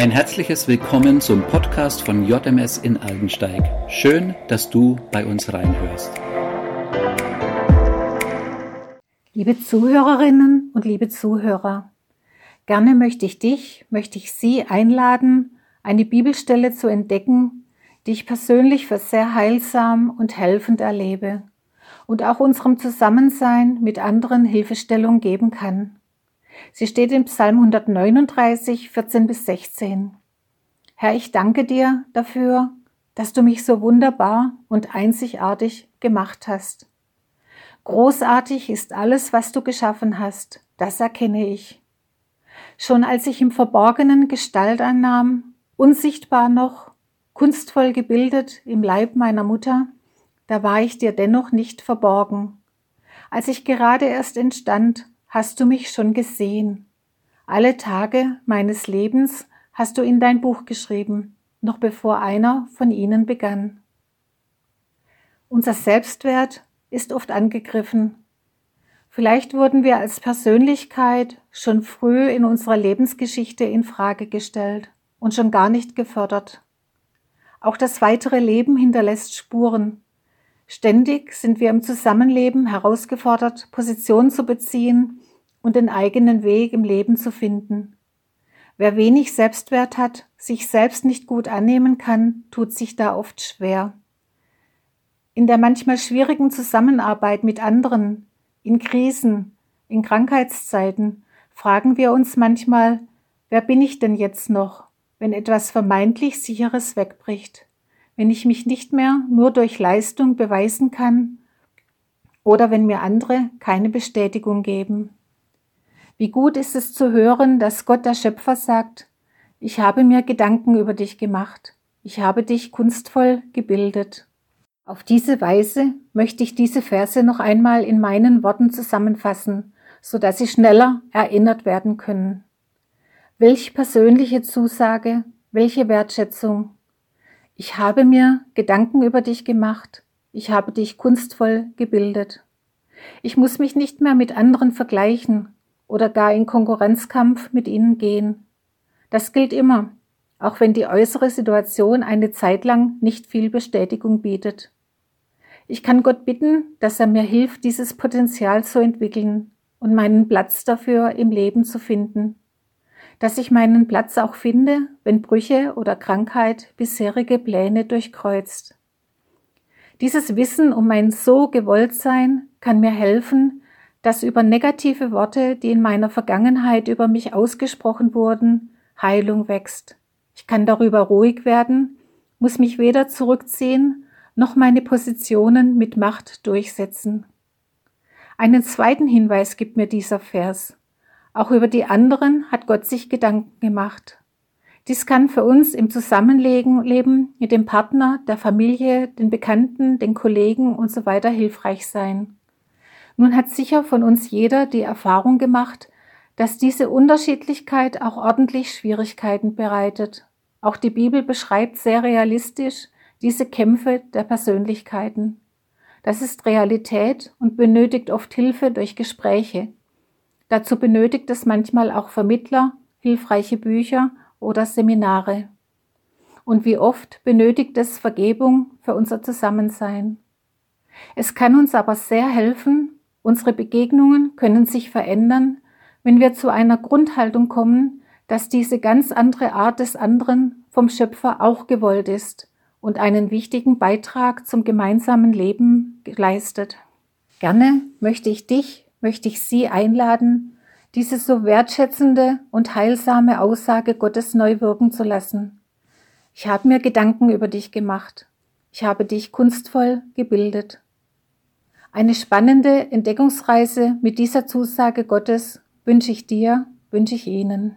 Ein herzliches Willkommen zum Podcast von JMS in Aldensteig. Schön, dass du bei uns reinhörst. Liebe Zuhörerinnen und liebe Zuhörer, gerne möchte ich dich, möchte ich Sie einladen, eine Bibelstelle zu entdecken, die ich persönlich für sehr heilsam und helfend erlebe und auch unserem Zusammensein mit anderen Hilfestellung geben kann. Sie steht in Psalm 139, 14 bis 16. Herr, ich danke dir dafür, dass du mich so wunderbar und einzigartig gemacht hast. Großartig ist alles, was du geschaffen hast, das erkenne ich. Schon als ich im Verborgenen Gestalt annahm, unsichtbar noch, kunstvoll gebildet im Leib meiner Mutter, da war ich dir dennoch nicht verborgen. Als ich gerade erst entstand, hast du mich schon gesehen. Alle Tage meines Lebens hast du in dein Buch geschrieben, noch bevor einer von ihnen begann. Unser Selbstwert ist oft angegriffen. Vielleicht wurden wir als Persönlichkeit schon früh in unserer Lebensgeschichte in Frage gestellt und schon gar nicht gefördert. Auch das weitere Leben hinterlässt Spuren, Ständig sind wir im Zusammenleben herausgefordert, Position zu beziehen und den eigenen Weg im Leben zu finden. Wer wenig Selbstwert hat, sich selbst nicht gut annehmen kann, tut sich da oft schwer. In der manchmal schwierigen Zusammenarbeit mit anderen, in Krisen, in Krankheitszeiten, fragen wir uns manchmal, wer bin ich denn jetzt noch, wenn etwas vermeintlich Sicheres wegbricht? Wenn ich mich nicht mehr nur durch Leistung beweisen kann oder wenn mir andere keine Bestätigung geben. Wie gut ist es zu hören, dass Gott der Schöpfer sagt, ich habe mir Gedanken über dich gemacht, ich habe dich kunstvoll gebildet. Auf diese Weise möchte ich diese Verse noch einmal in meinen Worten zusammenfassen, so dass sie schneller erinnert werden können. Welch persönliche Zusage, welche Wertschätzung, ich habe mir Gedanken über dich gemacht, ich habe dich kunstvoll gebildet. Ich muss mich nicht mehr mit anderen vergleichen oder gar in Konkurrenzkampf mit ihnen gehen. Das gilt immer, auch wenn die äußere Situation eine Zeit lang nicht viel Bestätigung bietet. Ich kann Gott bitten, dass er mir hilft, dieses Potenzial zu entwickeln und meinen Platz dafür im Leben zu finden dass ich meinen Platz auch finde, wenn Brüche oder Krankheit bisherige Pläne durchkreuzt. Dieses Wissen um mein so gewollt sein kann mir helfen, dass über negative Worte, die in meiner Vergangenheit über mich ausgesprochen wurden, Heilung wächst. Ich kann darüber ruhig werden, muss mich weder zurückziehen noch meine Positionen mit Macht durchsetzen. Einen zweiten Hinweis gibt mir dieser Vers. Auch über die anderen hat Gott sich Gedanken gemacht. Dies kann für uns im Zusammenleben mit dem Partner, der Familie, den Bekannten, den Kollegen und so weiter hilfreich sein. Nun hat sicher von uns jeder die Erfahrung gemacht, dass diese Unterschiedlichkeit auch ordentlich Schwierigkeiten bereitet. Auch die Bibel beschreibt sehr realistisch diese Kämpfe der Persönlichkeiten. Das ist Realität und benötigt oft Hilfe durch Gespräche, Dazu benötigt es manchmal auch Vermittler, hilfreiche Bücher oder Seminare. Und wie oft benötigt es Vergebung für unser Zusammensein. Es kann uns aber sehr helfen, unsere Begegnungen können sich verändern, wenn wir zu einer Grundhaltung kommen, dass diese ganz andere Art des anderen vom Schöpfer auch gewollt ist und einen wichtigen Beitrag zum gemeinsamen Leben leistet. Gerne möchte ich dich möchte ich Sie einladen, diese so wertschätzende und heilsame Aussage Gottes neu wirken zu lassen. Ich habe mir Gedanken über dich gemacht. Ich habe dich kunstvoll gebildet. Eine spannende Entdeckungsreise mit dieser Zusage Gottes wünsche ich dir, wünsche ich Ihnen.